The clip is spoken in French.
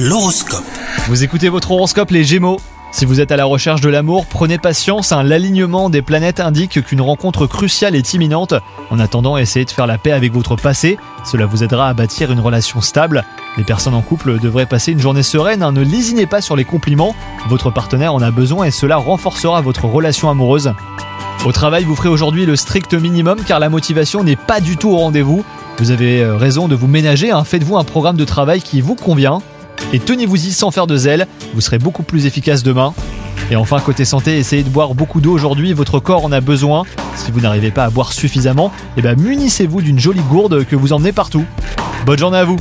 L'horoscope. Vous écoutez votre horoscope les Gémeaux si vous êtes à la recherche de l'amour, prenez patience, l'alignement des planètes indique qu'une rencontre cruciale est imminente. En attendant, essayez de faire la paix avec votre passé, cela vous aidera à bâtir une relation stable. Les personnes en couple devraient passer une journée sereine, hein. ne lésinez pas sur les compliments, votre partenaire en a besoin et cela renforcera votre relation amoureuse. Au travail, vous ferez aujourd'hui le strict minimum car la motivation n'est pas du tout au rendez-vous. Vous avez euh, raison de vous ménager, hein. faites-vous un programme de travail qui vous convient et tenez-vous-y sans faire de zèle, vous serez beaucoup plus efficace demain. Et enfin, côté santé, essayez de boire beaucoup d'eau aujourd'hui, votre corps en a besoin. Si vous n'arrivez pas à boire suffisamment, eh ben munissez-vous d'une jolie gourde que vous emmenez partout. Bonne journée à vous